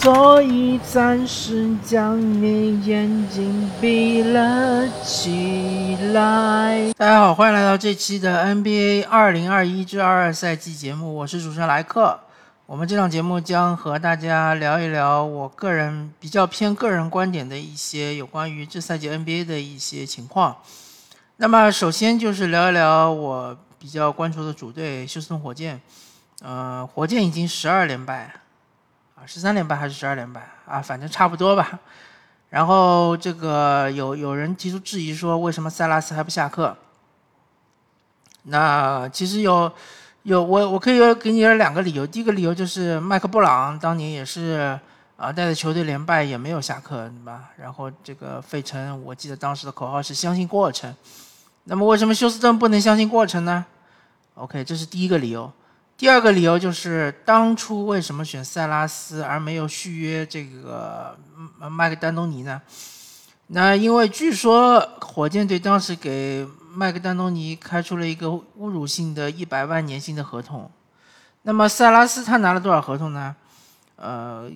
所以暂时将你眼睛闭了起来。大家好，欢迎来到这期的 NBA 二零二一至二二赛季节目，我是主持人莱克。我们这档节目将和大家聊一聊我个人比较偏个人观点的一些有关于这赛季 NBA 的一些情况。那么，首先就是聊一聊我比较关注的主队休斯顿火箭。呃，火箭已经十二连败。啊，十三连败还是十二连败啊？反正差不多吧。然后这个有有人提出质疑说，为什么塞拉斯还不下课？那其实有有我我可以给你两个理由。第一个理由就是麦克布朗当年也是啊带着球队连败也没有下课，对吧？然后这个费城，我记得当时的口号是相信过程。那么为什么休斯顿不能相信过程呢？OK，这是第一个理由。第二个理由就是当初为什么选塞拉斯而没有续约这个麦克丹东尼呢？那因为据说火箭队当时给麦克丹东尼开出了一个侮辱性的一百万年薪的合同。那么塞拉斯他拿了多少合同呢？呃，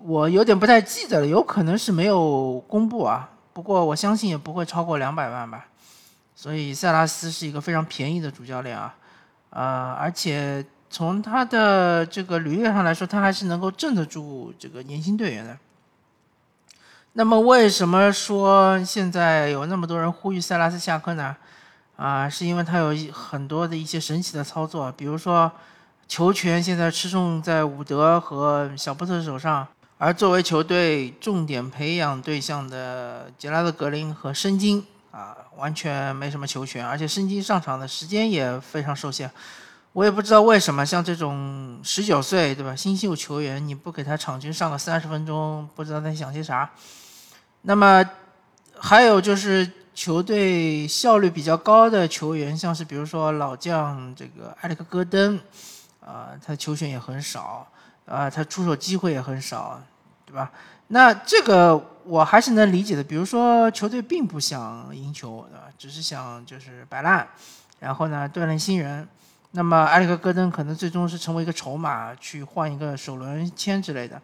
我有点不太记得了，有可能是没有公布啊。不过我相信也不会超过两百万吧。所以塞拉斯是一个非常便宜的主教练啊，呃，而且。从他的这个履历上来说，他还是能够镇得住这个年轻队员的。那么，为什么说现在有那么多人呼吁塞拉斯下课呢？啊，是因为他有很多的一些神奇的操作，比如说球权现在吃重在伍德和小波特手上，而作为球队重点培养对象的杰拉德格林和申京啊，完全没什么球权，而且申京上场的时间也非常受限。我也不知道为什么，像这种十九岁对吧，新秀球员，你不给他场均上个三十分钟，不知道在想些啥。那么还有就是球队效率比较高的球员，像是比如说老将这个埃里克戈登，啊，他球权也很少，啊，他出手机会也很少，对吧？那这个我还是能理解的。比如说球队并不想赢球，对吧？只是想就是摆烂，然后呢锻炼新人。那么埃里克戈登可能最终是成为一个筹码，去换一个首轮签之类的，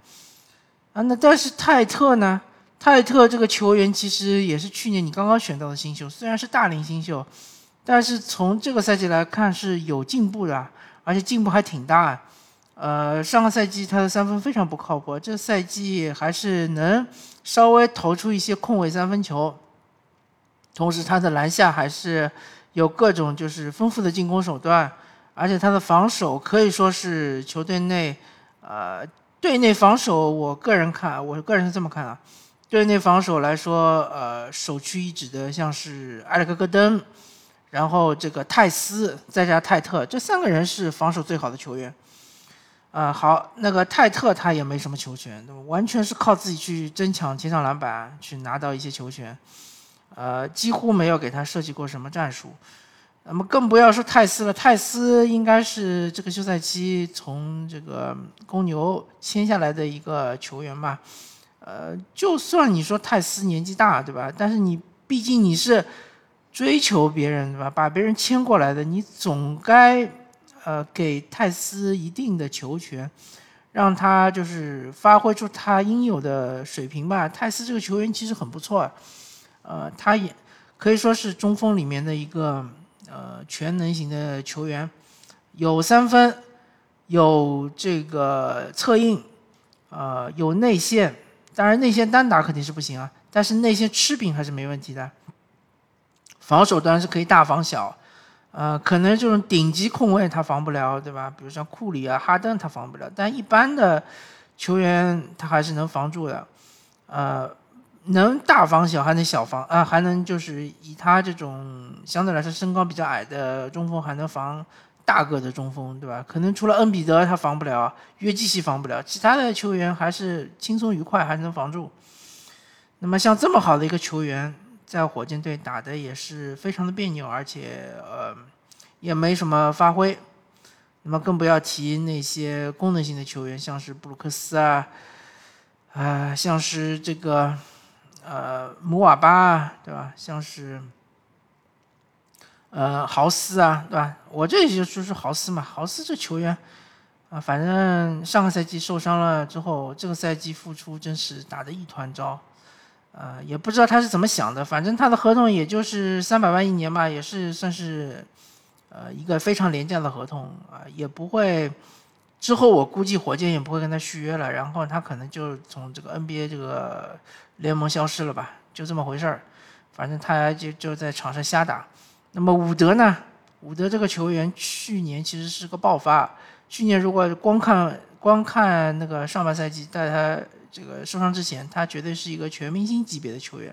啊，那但是泰特呢？泰特这个球员其实也是去年你刚刚选到的新秀，虽然是大龄新秀，但是从这个赛季来看是有进步的，而且进步还挺大。呃，上个赛季他的三分非常不靠谱，这赛季还是能稍微投出一些空位三分球，同时他的篮下还是有各种就是丰富的进攻手段。而且他的防守可以说是球队内，呃，队内防守，我个人看，我个人是这么看啊。队内防守来说，呃，首屈一指的像是埃里克戈登，然后这个泰斯，再加泰特，这三个人是防守最好的球员。啊，好，那个泰特他也没什么球权，完全是靠自己去争抢前场篮板，去拿到一些球权，呃，几乎没有给他设计过什么战术。那么更不要说泰斯了，泰斯应该是这个休赛期从这个公牛签下来的一个球员吧。呃，就算你说泰斯年纪大，对吧？但是你毕竟你是追求别人，对吧？把别人签过来的，你总该呃给泰斯一定的球权，让他就是发挥出他应有的水平吧。泰斯这个球员其实很不错，呃，他也可以说是中锋里面的一个。呃，全能型的球员，有三分，有这个策应，呃，有内线。当然，内线单打肯定是不行啊，但是内线吃饼还是没问题的。防守端是可以大防小，呃，可能这种顶级控卫他防不了，对吧？比如像库里啊、哈登他防不了，但一般的球员他还是能防住的，呃。能大防小，还能小防啊，还能就是以他这种相对来说身高比较矮的中锋，还能防大个的中锋，对吧？可能除了恩比德他防不了，约基奇防不了，其他的球员还是轻松愉快，还能防住。那么像这么好的一个球员，在火箭队打的也是非常的别扭，而且呃也没什么发挥。那么更不要提那些功能性的球员，像是布鲁克斯啊，啊，像是这个。呃，姆瓦巴对吧？像是，呃，豪斯啊，对吧？我这里就说是豪斯嘛，豪斯这球员，啊，反正上个赛季受伤了之后，这个赛季复出真是打得一团糟，呃，也不知道他是怎么想的。反正他的合同也就是三百万一年吧，也是算是，呃，一个非常廉价的合同啊，也不会。之后我估计火箭也不会跟他续约了，然后他可能就从这个 NBA 这个联盟消失了吧，就这么回事儿。反正他就就在场上瞎打。那么伍德呢？伍德这个球员去年其实是个爆发。去年如果光看光看那个上半赛季，在他这个受伤之前，他绝对是一个全明星级别的球员。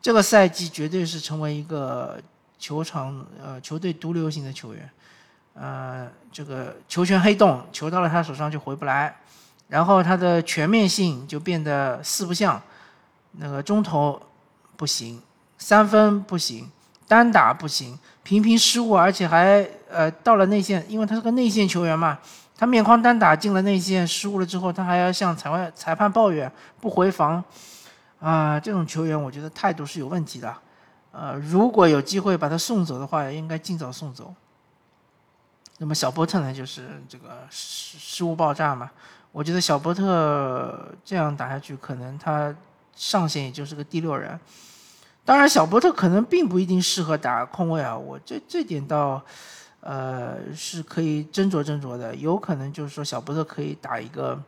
这个赛季绝对是成为一个球场呃球队毒瘤型的球员，呃，这个球权黑洞，球到了他手上就回不来，然后他的全面性就变得四不像，那个中投不行，三分不行，单打不行。频频失误，而且还呃到了内线，因为他是个内线球员嘛，他面框单打进了内线，失误了之后，他还要向裁判裁判抱怨不回防，啊，这种球员我觉得态度是有问题的，呃，如果有机会把他送走的话，应该尽早送走。那么小波特呢，就是这个失失误爆炸嘛，我觉得小波特这样打下去，可能他上限也就是个第六人。当然，小波特可能并不一定适合打控卫啊，我这这点倒，呃，是可以斟酌斟酌的。有可能就是说，小波特可以打一个，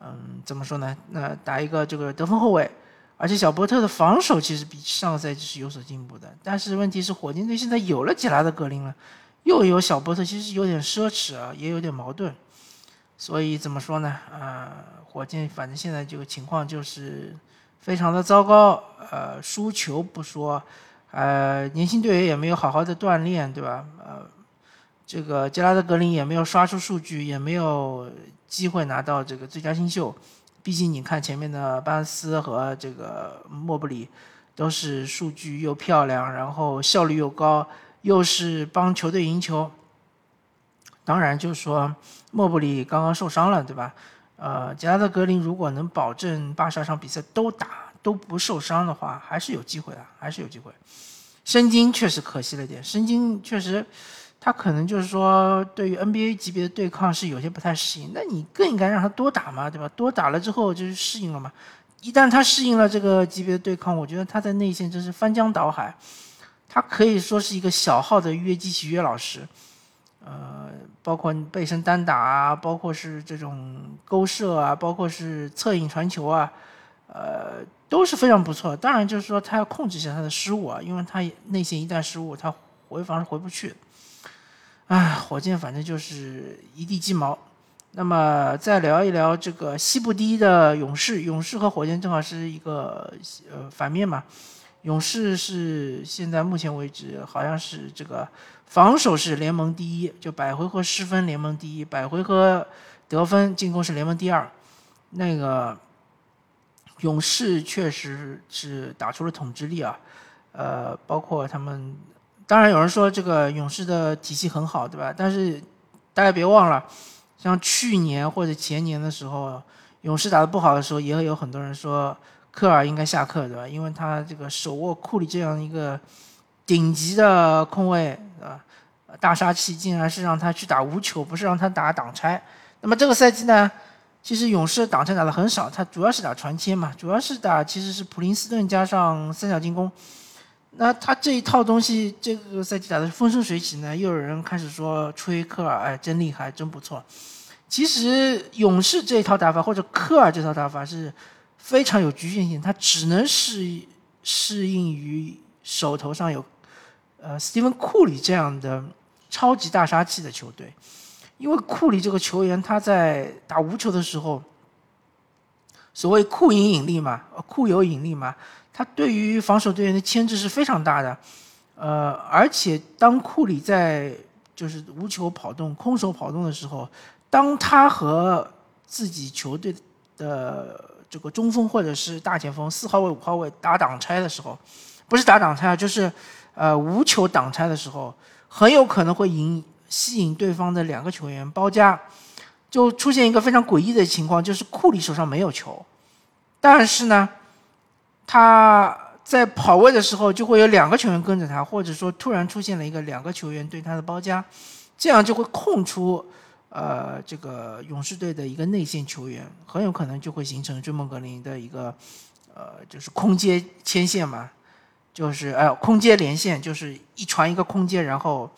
嗯，怎么说呢？那打一个这个得分后卫，而且小波特的防守其实比上个赛季是有所进步的。但是问题是，火箭队现在有了杰拉德格林了，又有小波特，其实有点奢侈啊，也有点矛盾。所以怎么说呢？啊，火箭反正现在这个情况就是。非常的糟糕，呃，输球不说，呃，年轻队员也没有好好的锻炼，对吧？呃，这个杰拉德格林也没有刷出数据，也没有机会拿到这个最佳新秀。毕竟你看前面的班斯和这个莫布里，都是数据又漂亮，然后效率又高，又是帮球队赢球。当然，就是说莫布里刚刚受伤了，对吧？呃，杰拉德格林如果能保证八十二场比赛都打都不受伤的话，还是有机会的，还是有机会。申京确实可惜了点，申京确实，他可能就是说对于 NBA 级别的对抗是有些不太适应。那你更应该让他多打嘛，对吧？多打了之后就是适应了嘛。一旦他适应了这个级别的对抗，我觉得他在内线真是翻江倒海，他可以说是一个小号的约基奇约老师。呃，包括背身单打啊，包括是这种勾射啊，包括是侧影传球啊，呃，都是非常不错。当然，就是说他要控制一下他的失误啊，因为他内线一旦失误，他回防是回不去。唉，火箭反正就是一地鸡毛。那么再聊一聊这个西部第一的勇士，勇士和火箭正好是一个呃反面嘛。勇士是现在目前为止好像是这个防守是联盟第一，就百回合失分联盟第一，百回合得分进攻是联盟第二。那个勇士确实是打出了统治力啊，呃，包括他们，当然有人说这个勇士的体系很好，对吧？但是大家别忘了，像去年或者前年的时候，勇士打的不好的时候，也有很多人说。科尔应该下课，对吧？因为他这个手握库里这样一个顶级的控卫，啊，大杀器，竟然是让他去打无球，不是让他打挡拆。那么这个赛季呢，其实勇士挡拆打的很少，他主要是打传切嘛，主要是打其实是普林斯顿加上三角进攻。那他这一套东西，这个赛季打的风生水起呢，又有人开始说吹科尔，哎，真厉害，真不错。其实勇士这一套打法，或者科尔这套打法是。非常有局限性，它只能适适应于手头上有，呃，斯蒂芬库里这样的超级大杀器的球队，因为库里这个球员他在打无球的时候，所谓库引引力嘛，库有引力嘛，他对于防守队员的牵制是非常大的，呃，而且当库里在就是无球跑动、空手跑动的时候，当他和自己球队的这个中锋或者是大前锋四号位五号位打挡拆的时候，不是打挡拆啊，就是呃无球挡拆的时候，很有可能会引吸引对方的两个球员包夹，就出现一个非常诡异的情况，就是库里手上没有球，但是呢，他在跑位的时候就会有两个球员跟着他，或者说突然出现了一个两个球员对他的包夹，这样就会空出呃，这个勇士队的一个内线球员，很有可能就会形成追梦格林的一个呃，就是空接牵线嘛，就是呃空接连线，就是一传一个空接，然后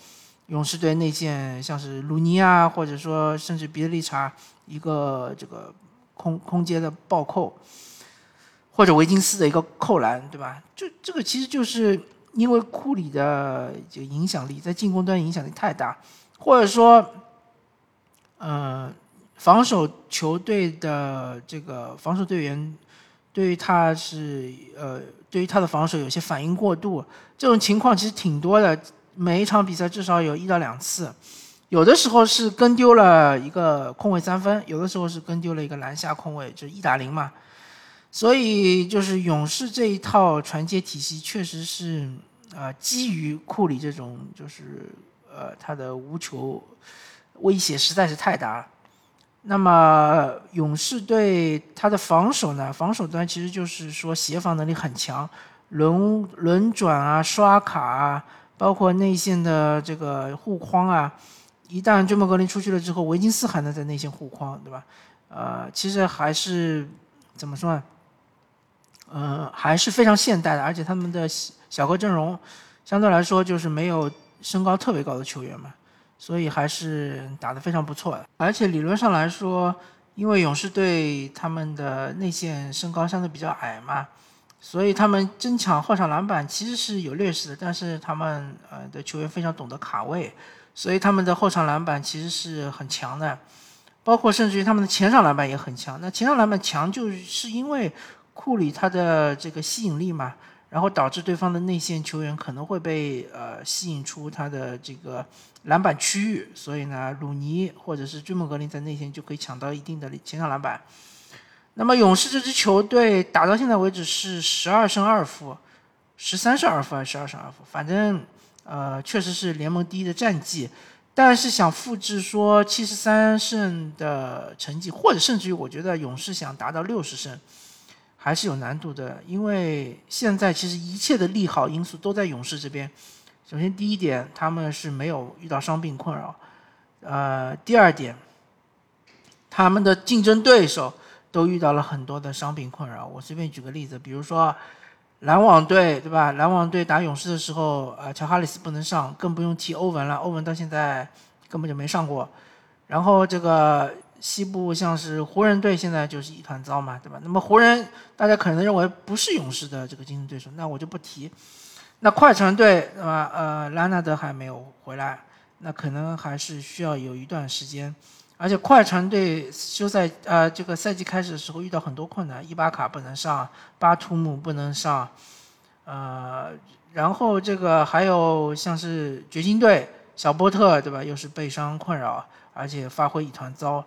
勇士队内线像是鲁尼啊，或者说甚至比利查一个这个空空接的暴扣，或者维金斯的一个扣篮，对吧？就这个其实就是因为库里的这个影响力在进攻端影响力太大，或者说。呃，防守球队的这个防守队员，对于他是呃，对于他的防守有些反应过度，这种情况其实挺多的。每一场比赛至少有一到两次，有的时候是跟丢了一个空位三分，有的时候是跟丢了一个篮下空位，就是一打零嘛。所以就是勇士这一套传接体系，确实是啊，基于库里这种就是呃他的无球。威胁实在是太大了。那么勇士队他的防守呢？防守端其实就是说协防能力很强，轮轮转啊、刷卡啊，包括内线的这个护框啊。一旦追梦格林出去了之后，维金斯还能在内线护框，对吧？呃，其实还是怎么说呢？呃，还是非常现代的，而且他们的小个阵容相对来说就是没有身高特别高的球员嘛。所以还是打得非常不错的，而且理论上来说，因为勇士队他们的内线身高相对比较矮嘛，所以他们争抢后场篮板其实是有劣势的。但是他们呃的球员非常懂得卡位，所以他们的后场篮板其实是很强的，包括甚至于他们的前场篮板也很强。那前场篮板强就是因为库里他的这个吸引力嘛。然后导致对方的内线球员可能会被呃吸引出他的这个篮板区域，所以呢，鲁尼或者是追梦格林在内线就可以抢到一定的前场篮板。那么勇士这支球队打到现在为止是十二胜二负，十三胜二负还是十二胜二负？反正呃确实是联盟第一的战绩。但是想复制说七十三胜的成绩，或者甚至于我觉得勇士想达到六十胜。还是有难度的，因为现在其实一切的利好因素都在勇士这边。首先，第一点，他们是没有遇到伤病困扰；呃，第二点，他们的竞争对手都遇到了很多的伤病困扰。我随便举个例子，比如说篮网队，对吧？篮网队打勇士的时候，呃，乔哈里斯不能上，更不用提欧文了。欧文到现在根本就没上过。然后这个。西部像是湖人队现在就是一团糟嘛，对吧？那么湖人大家可能认为不是勇士的这个竞争对手，那我就不提。那快船队对吧？呃，拉纳德还没有回来，那可能还是需要有一段时间。而且快船队休赛呃这个赛季开始的时候遇到很多困难，伊巴卡不能上，巴图姆不能上，呃，然后这个还有像是掘金队小波特对吧？又是背伤困扰，而且发挥一团糟。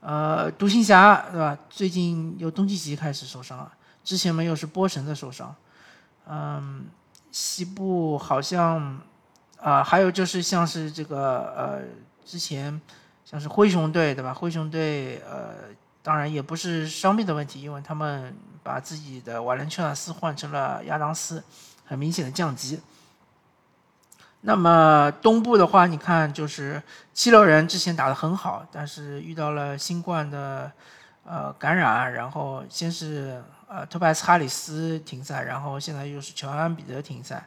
呃，独行侠对吧？最近由东契奇开始受伤了，之前嘛又是波神的受伤。嗯，西部好像啊，还有就是像是这个呃，之前像是灰熊队对吧？灰熊队呃，当然也不是伤病的问题，因为他们把自己的瓦伦丘纳斯换成了亚当斯，很明显的降级。那么东部的话，你看就是七六人之前打得很好，但是遇到了新冠的呃感染，然后先是呃托拜斯哈里斯停赛，然后现在又是乔安比德停赛。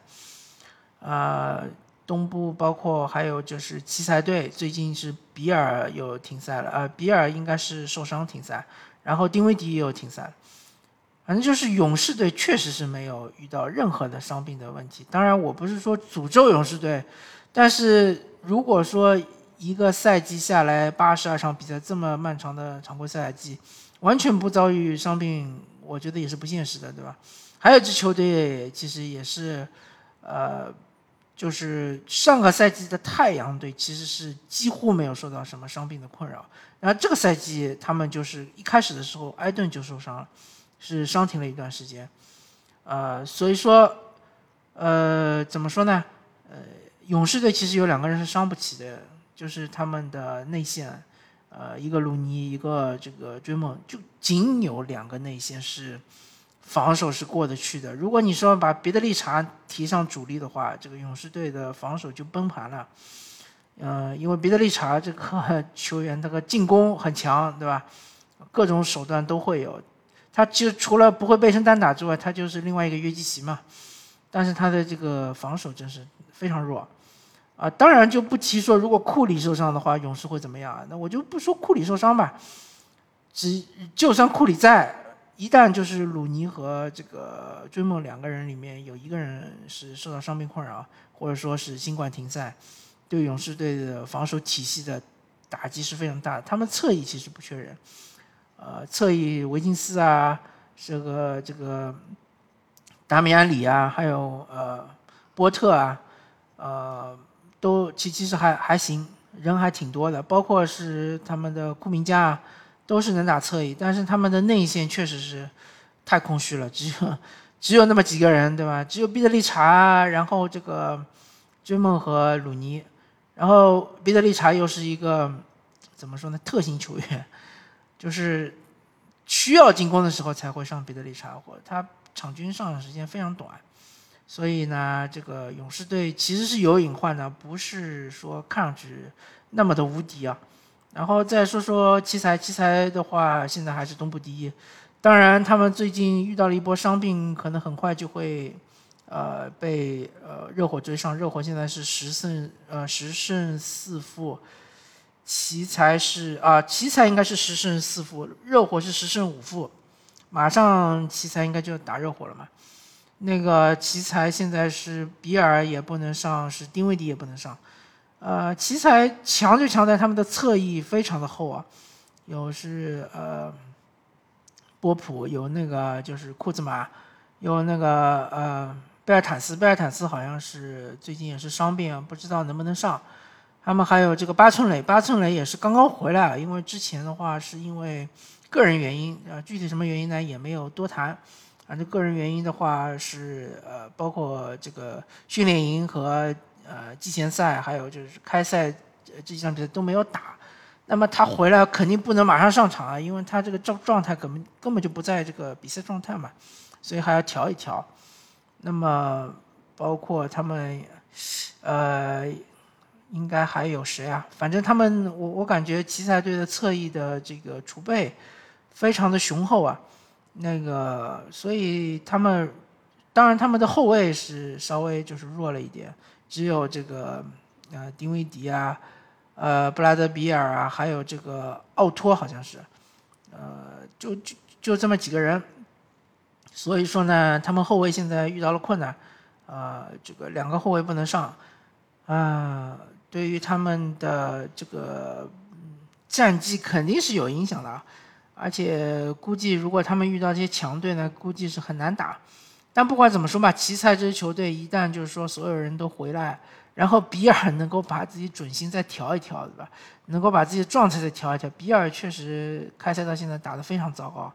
呃，东部包括还有就是奇才队，最近是比尔又停赛了，呃，比尔应该是受伤停赛，然后丁威迪也有停赛。反正就是勇士队确实是没有遇到任何的伤病的问题。当然，我不是说诅咒勇士队，但是如果说一个赛季下来八十二场比赛这么漫长的常规赛季，完全不遭遇伤病，我觉得也是不现实的，对吧？还有支球队其实也是，呃，就是上个赛季的太阳队其实是几乎没有受到什么伤病的困扰，然后这个赛季他们就是一开始的时候埃顿就受伤了。是伤停了一段时间，呃，所以说，呃，怎么说呢？呃，勇士队其实有两个人是伤不起的，就是他们的内线，呃，一个鲁尼，一个这个追梦，就仅有两个内线是防守是过得去的。如果你说把别的利查提上主力的话，这个勇士队的防守就崩盘了。呃，因为彼得利查这个 球员，他个进攻很强，对吧？各种手段都会有。他就除了不会背身单打之外，他就是另外一个约基奇嘛。但是他的这个防守真是非常弱，啊，当然就不提说如果库里受伤的话，勇士会怎么样啊？那我就不说库里受伤吧，只就算库里在，一旦就是鲁尼和这个追梦两个人里面有一个人是受到伤病困扰，或者说是新冠停赛，对勇士队的防守体系的打击是非常大的。他们侧翼其实不缺人。呃，侧翼维金斯啊，这个这个达米安里啊，还有呃波特啊，呃，都其其实还还行，人还挺多的。包括是他们的库明加啊，都是能打侧翼，但是他们的内线确实是太空虚了，只有只有那么几个人，对吧？只有毕德利查，然后这个追梦和鲁尼，然后毕德利查又是一个怎么说呢？特型球员。就是需要进攻的时候才会上彼得利查，或他场均上场时间非常短，所以呢，这个勇士队其实是有隐患的，不是说看上去那么的无敌啊。然后再说说奇才，奇才的话现在还是东部第一，当然他们最近遇到了一波伤病，可能很快就会呃被呃热火追上，热火现在是十胜呃十胜四负。奇才是啊，奇才应该是十胜四负，热火是十胜五负，马上奇才应该就打热火了嘛。那个奇才现在是比尔也不能上，是丁威迪也不能上。呃，奇才强就强在他们的侧翼非常的厚啊，有是呃波普，有那个就是库兹马，有那个呃贝尔坦斯，贝尔坦斯好像是最近也是伤病，不知道能不能上。他们还有这个八寸垒，八寸垒也是刚刚回来，因为之前的话是因为个人原因，啊，具体什么原因呢也没有多谈。反正个人原因的话是呃，包括这个训练营和呃季前赛，还有就是开赛这几场比赛都没有打。那么他回来肯定不能马上上场啊，因为他这个状状态根本根本就不在这个比赛状态嘛，所以还要调一调。那么包括他们呃。应该还有谁啊？反正他们，我我感觉奇才队的侧翼的这个储备非常的雄厚啊。那个，所以他们，当然他们的后卫是稍微就是弱了一点，只有这个呃丁威迪啊，呃布拉德比尔啊，还有这个奥托好像是，呃就就就这么几个人。所以说呢，他们后卫现在遇到了困难，啊，这个两个后卫不能上，啊。对于他们的这个战绩肯定是有影响的，而且估计如果他们遇到这些强队呢，估计是很难打。但不管怎么说吧，奇才这支球队一旦就是说所有人都回来，然后比尔能够把自己准心再调一调，对吧？能够把自己的状态再调一调。比尔确实开赛到现在打得非常糟糕。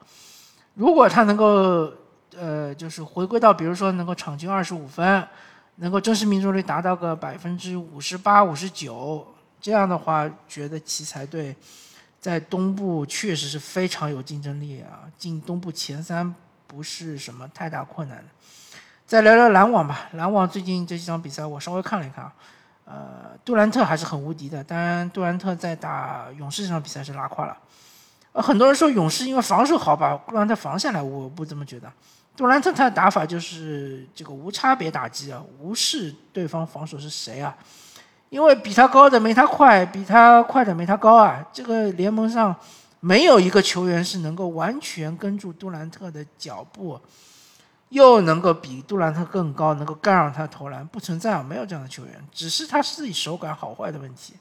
如果他能够呃，就是回归到比如说能够场均二十五分。能够真实命中率达到个百分之五十八、五十九，这样的话，觉得奇才队在东部确实是非常有竞争力啊，进东部前三不是什么太大困难的。再聊聊篮网吧，篮网最近这几场比赛我稍微看了一看啊，呃，杜兰特还是很无敌的，当然杜兰特在打勇士这场比赛是拉胯了。呃，很多人说勇士因为防守好把杜兰特防下来，我不这么觉得。杜兰特他的打法就是这个无差别打击啊，无视对方防守是谁啊，因为比他高的没他快，比他快的没他高啊。这个联盟上没有一个球员是能够完全跟住杜兰特的脚步，又能够比杜兰特更高，能够干扰他投篮，不存在啊，没有这样的球员，只是他自己手感好坏的问题。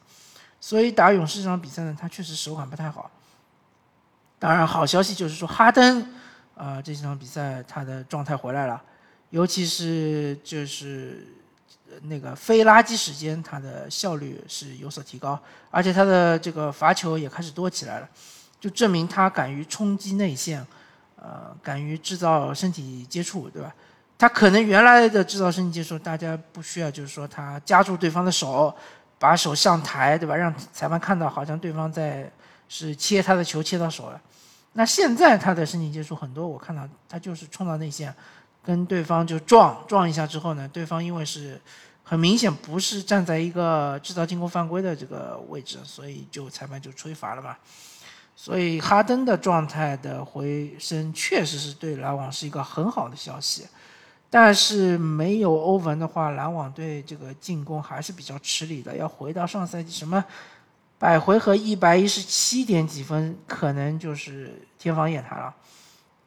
所以打勇士这场比赛呢，他确实手感不太好。当然，好消息就是说哈登。啊，这几场比赛他的状态回来了，尤其是就是那个非垃圾时间，他的效率是有所提高，而且他的这个罚球也开始多起来了，就证明他敢于冲击内线，呃，敢于制造身体接触，对吧？他可能原来的制造身体接触，大家不需要，就是说他夹住对方的手，把手上抬，对吧？让裁判看到好像对方在是切他的球切到手了。那现在他的身体接触很多，我看到他就是冲到内线，跟对方就撞撞一下之后呢，对方因为是很明显不是站在一个制造进攻犯规的这个位置，所以就裁判就吹罚了嘛。所以哈登的状态的回升确实是对篮网是一个很好的消息，但是没有欧文的话，篮网队这个进攻还是比较吃力的。要回到上赛季什么百回合一百一十七点几分，可能就是天方夜谭了。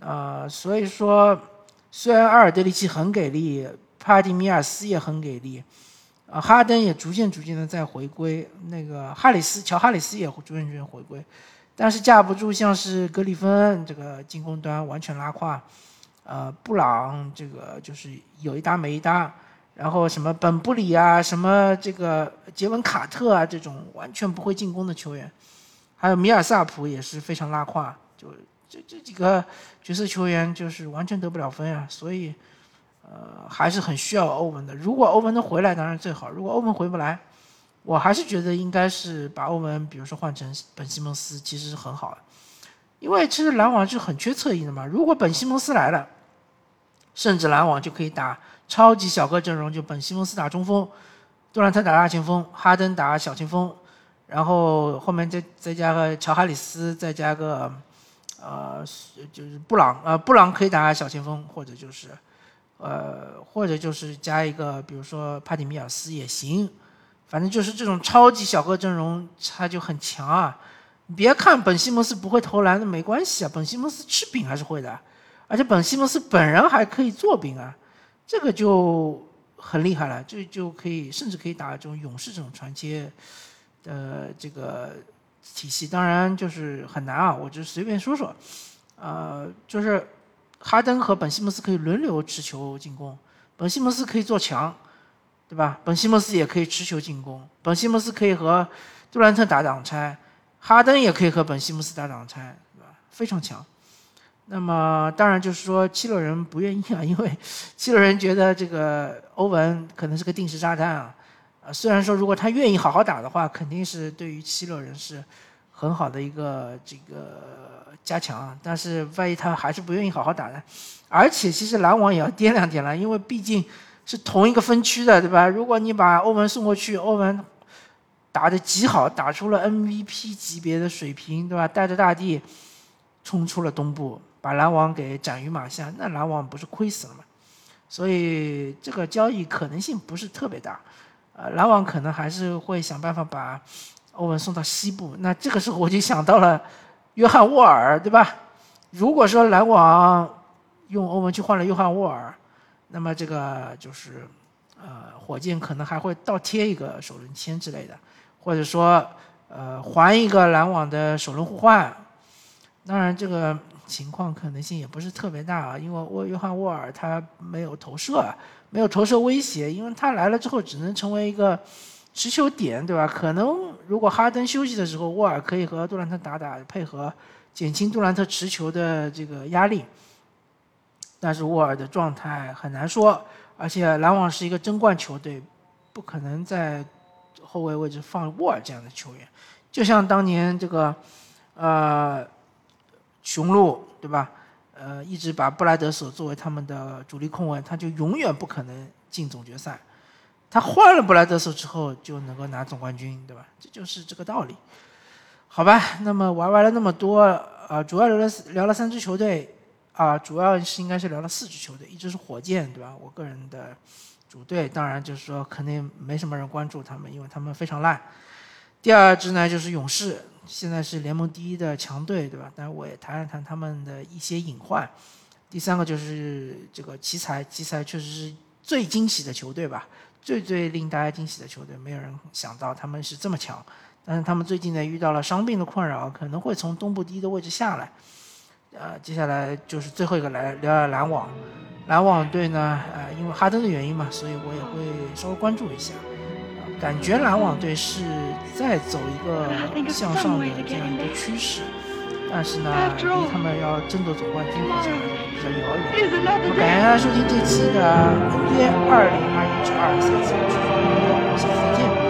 呃，所以说虽然阿尔德里奇很给力。帕蒂米尔斯也很给力，啊，哈登也逐渐逐渐的在回归，那个哈里斯乔哈里斯也逐渐逐渐回归，但是架不住像是格里芬这个进攻端完全拉胯，呃，布朗这个就是有一搭没一搭，然后什么本布里啊，什么这个杰文卡特啊这种完全不会进攻的球员，还有米尔萨普也是非常拉胯，就这这几个角色球员就是完全得不了分啊，所以。呃，还是很需要欧文的。如果欧文能回来，当然最好。如果欧文回不来，我还是觉得应该是把欧文，比如说换成本西蒙斯，其实是很好的。因为其实篮网是很缺侧翼的嘛。如果本西蒙斯来了，甚至篮网就可以打超级小个阵容，就本西蒙斯打中锋，杜兰特打大前锋，哈登打小前锋，然后后面再再加个乔哈里斯，再加个呃，就是布朗，呃，布朗可以打小前锋，或者就是。呃，或者就是加一个，比如说帕蒂米尔斯也行，反正就是这种超级小个阵容，他就很强啊。别看本西蒙斯不会投篮那没关系啊，本西蒙斯吃饼还是会的，而且本西蒙斯本人还可以做饼啊，这个就很厉害了，就就可以甚至可以打这种勇士这种传切的这个体系。当然就是很难啊，我就随便说说，呃，就是。哈登和本西蒙斯可以轮流持球进攻，本西蒙斯可以做强，对吧？本西蒙斯也可以持球进攻，本西蒙斯可以和杜兰特打挡拆，哈登也可以和本西蒙斯打挡拆，对吧？非常强。那么当然就是说七六人不愿意啊，因为 七六人觉得这个欧文可能是个定时炸弹啊。啊，虽然说如果他愿意好好打的话，肯定是对于七六人是很好的一个这个。加强啊，但是万一他还是不愿意好好打呢？而且其实篮网也要掂量掂量，因为毕竟是同一个分区的，对吧？如果你把欧文送过去，欧文打得极好，打出了 MVP 级别的水平，对吧？带着大地冲出了东部，把篮网给斩于马下，那篮网不是亏死了吗？所以这个交易可能性不是特别大，呃，篮网可能还是会想办法把欧文送到西部。那这个时候我就想到了。约翰沃尔，对吧？如果说篮网用欧文去换了约翰沃尔，那么这个就是，呃，火箭可能还会倒贴一个首轮签之类的，或者说，呃，还一个篮网的首轮互换。当然，这个情况可能性也不是特别大啊，因为沃约翰沃尔他没有投射，没有投射威胁，因为他来了之后只能成为一个。持球点对吧？可能如果哈登休息的时候，沃尔可以和杜兰特打打配合，减轻杜兰特持球的这个压力。但是沃尔的状态很难说，而且篮网是一个争冠球队，不可能在后卫位置放沃尔这样的球员。就像当年这个，呃，雄鹿对吧？呃，一直把布莱德索作为他们的主力控卫，他就永远不可能进总决赛。他换了布莱德索之后就能够拿总冠军，对吧？这就是这个道理，好吧？那么玩完了那么多，呃，主要聊了聊了三支球队，啊，主要是应该是聊了四支球队，一支是火箭，对吧？我个人的主队，当然就是说肯定没什么人关注他们，因为他们非常烂。第二支呢就是勇士，现在是联盟第一的强队，对吧？但我也谈了谈他们的一些隐患。第三个就是这个奇才，奇才确实是最惊喜的球队吧。最最令大家惊喜的球队，没有人想到他们是这么强。但是他们最近呢遇到了伤病的困扰，可能会从东部第一的位置下来。呃，接下来就是最后一个来聊聊篮网。篮网队呢，呃，因为哈登的原因嘛，所以我也会稍微关注一下。感觉篮网队是在走一个向上的这样一个趋势，但是呢，离他们要争夺总冠军好像还比较遥远。感谢大家收听这期的 NBA 二零二一至二赛季。